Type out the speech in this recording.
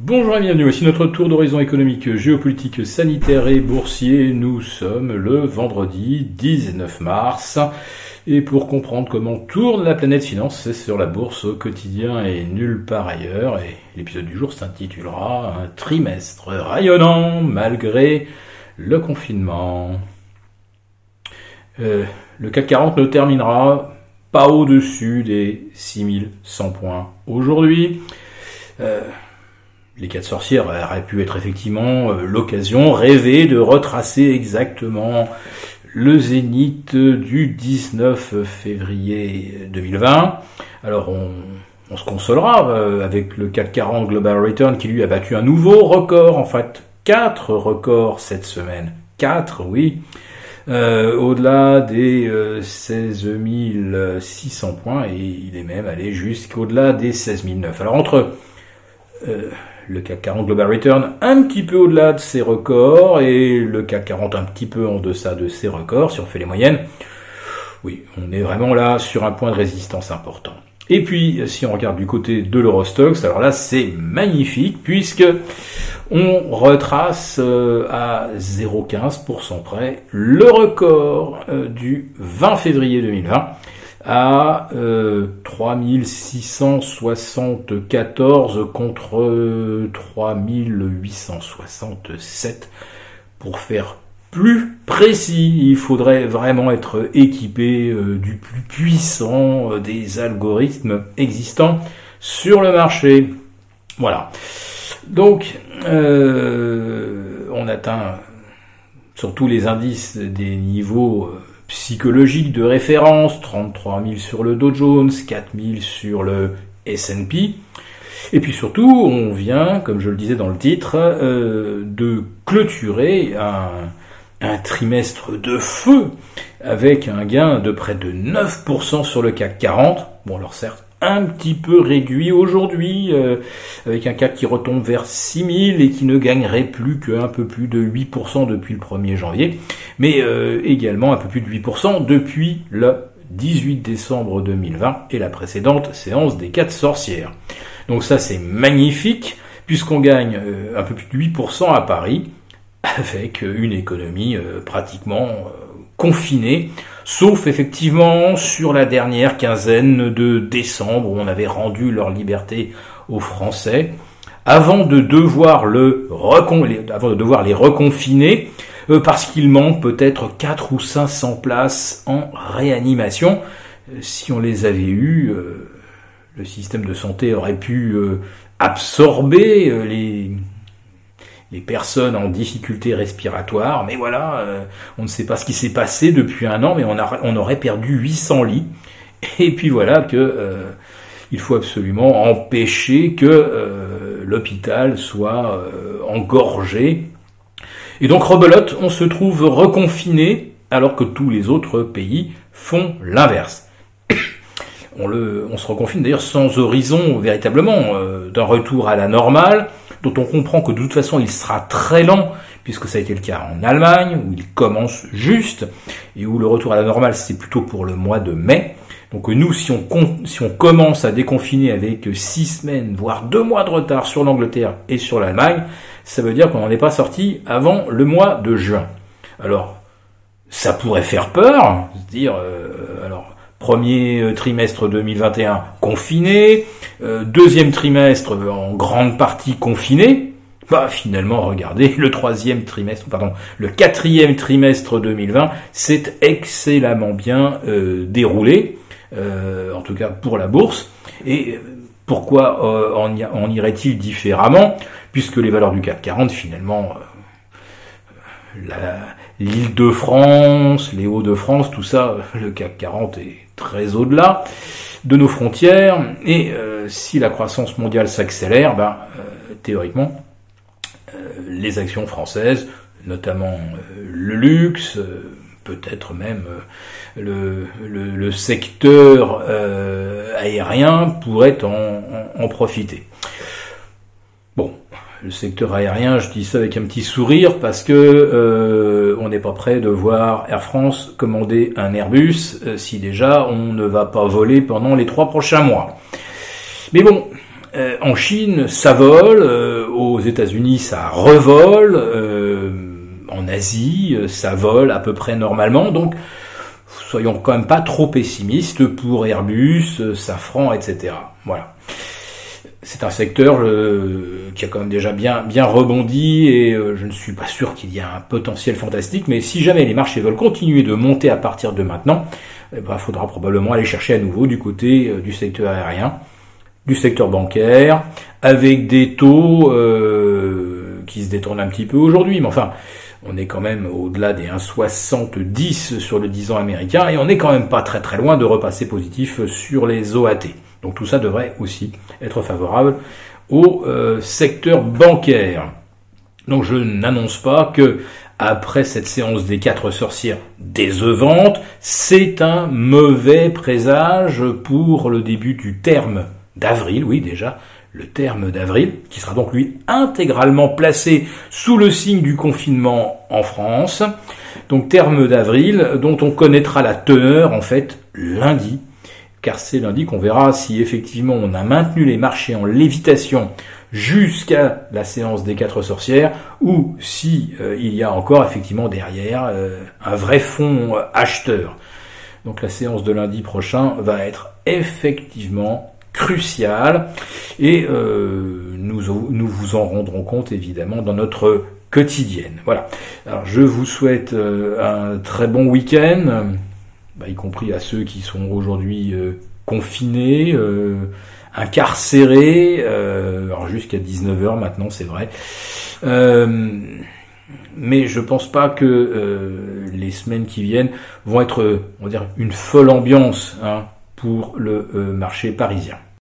Bonjour et bienvenue, voici notre tour d'horizon économique, géopolitique, sanitaire et boursier. Nous sommes le vendredi 19 mars. Et pour comprendre comment tourne la planète finance, c'est sur la bourse au quotidien et nulle part ailleurs. Et l'épisode du jour s'intitulera Un trimestre rayonnant malgré le confinement. Euh, le CAC 40 ne terminera pas au-dessus des 6100 points aujourd'hui. Euh, les quatre sorcières auraient pu être effectivement euh, l'occasion rêvée de retracer exactement le zénith du 19 février 2020. Alors on, se consolera euh, avec le CAC 40 Global Return qui lui a battu un nouveau record, en fait quatre records cette semaine. Quatre, oui. Euh, au-delà des 16 600 points et il est même allé jusqu'au-delà des 16 009. Alors entre le CAC 40 Global Return un petit peu au-delà de ses records et le CAC 40 un petit peu en deçà de ses records, si on fait les moyennes. Oui, on est vraiment là sur un point de résistance important. Et puis, si on regarde du côté de l'Eurostox, alors là, c'est magnifique puisque on retrace euh, à 0,15% près le record euh, du 20 février 2020 à euh, 3674 contre 3867 pour faire plus précis, il faudrait vraiment être équipé euh, du plus puissant euh, des algorithmes existants sur le marché. Voilà. Donc, euh, on atteint sur tous les indices des niveaux psychologique de référence, 33 000 sur le Dow Jones, 4 000 sur le S&P. Et puis surtout, on vient, comme je le disais dans le titre, euh, de clôturer un, un, trimestre de feu avec un gain de près de 9% sur le CAC 40. Bon alors certes, un petit peu réduit aujourd'hui, euh, avec un CAC qui retombe vers 6000 et qui ne gagnerait plus qu'un peu plus de 8% depuis le 1er janvier, mais euh, également un peu plus de 8% depuis le 18 décembre 2020 et la précédente séance des 4 sorcières. Donc ça c'est magnifique, puisqu'on gagne euh, un peu plus de 8% à Paris, avec une économie pratiquement confinée, sauf effectivement sur la dernière quinzaine de décembre où on avait rendu leur liberté aux Français, avant de devoir, les reconfiner, euh, parce qu'il manque peut-être 4 ou 500 places en réanimation. Euh, si on les avait eues, euh, le système de santé aurait pu absorber les les personnes en difficulté respiratoire. Mais voilà, euh, on ne sait pas ce qui s'est passé depuis un an, mais on, aurait perdu 800 lits. Et puis voilà que euh, il faut absolument empêcher que euh, l'hôpital soit engorgé. Et donc rebelote, on se trouve reconfiné alors que tous les autres pays font l'inverse. On se reconfine d'ailleurs sans horizon véritablement d'un retour à la normale dont on comprend que de toute façon il sera très lent, puisque ça a été le cas en Allemagne, où il commence juste, et où le retour à la normale c'est plutôt pour le mois de mai. Donc nous, si on, si on commence à déconfiner avec six semaines, voire deux mois de retard sur l'Angleterre et sur l'Allemagne, ça veut dire qu'on n'en est pas sorti avant le mois de juin. Alors, ça pourrait faire peur, se dire, euh, Premier euh, trimestre 2021 confiné, euh, deuxième trimestre en grande partie confiné. Bah finalement, regardez, le troisième trimestre, pardon, le quatrième trimestre 2020 s'est excellemment bien euh, déroulé, en tout cas pour la bourse. Et pourquoi en, irait-il différemment? Puisque les valeurs du CAC 40 finalement l'île de France, les Hauts-de-France, tout ça, le CAC 40 est très au-delà de nos frontières. Et euh, si la croissance mondiale s'accélère, ben, euh, théoriquement, euh, les actions françaises, notamment le luxe, peut-être même le, secteur aérien pourrait en, en profiter. Bon, le secteur aérien, je dis ça avec un petit sourire parce que euh, on n'est pas prêt de voir Air France commander un Airbus euh, si déjà on ne va pas voler pendant les trois prochains mois. Mais bon, en Chine, ça vole, aux États-Unis, ça revole, en Asie, ça vole à peu près normalement, donc soyons quand même pas trop pessimistes pour Airbus, Safran, etc. Voilà c'est un secteur euh, qui a quand même déjà bien, rebondi et euh, je ne suis pas sûr qu'il y ait un potentiel fantastique, mais si jamais les marchés veulent continuer de monter à partir de maintenant, il eh ben, faudra probablement aller chercher à nouveau du côté euh, du secteur aérien, du secteur bancaire, avec des taux qui se détournent un petit peu aujourd'hui, mais enfin, on est quand même au-delà des 1,70 sur le 10 ans américain et on n'est quand même pas très très loin de repasser positif sur les OAT. Donc tout ça devrait aussi être favorable au euh, secteur bancaire. Donc je n'annonce pas que après cette séance des quatre sorcières décevante, c'est un mauvais présage pour le début du terme d'avril, oui déjà, le terme d'avril, qui sera donc lui intégralement placé sous le signe du confinement en France. Donc terme d'avril dont on connaîtra la teneur en fait lundi car c'est lundi qu'on verra si effectivement on a maintenu les marchés en lévitation jusqu'à la séance des quatre sorcières ou si euh, il y a encore effectivement derrière euh, un vrai fond euh, acheteur. Donc la séance de lundi prochain va être effectivement cruciale et nous, vous en rendrons compte évidemment dans notre quotidienne. Voilà. Je vous souhaite un très bon week-end bah, y compris à ceux qui sont aujourd'hui euh, confinés, euh, incarcérés, euh, alors jusqu'à 19h maintenant c'est vrai. mais je pense pas que les semaines qui viennent vont être, on va dire, une folle ambiance hein, pour le marché parisien.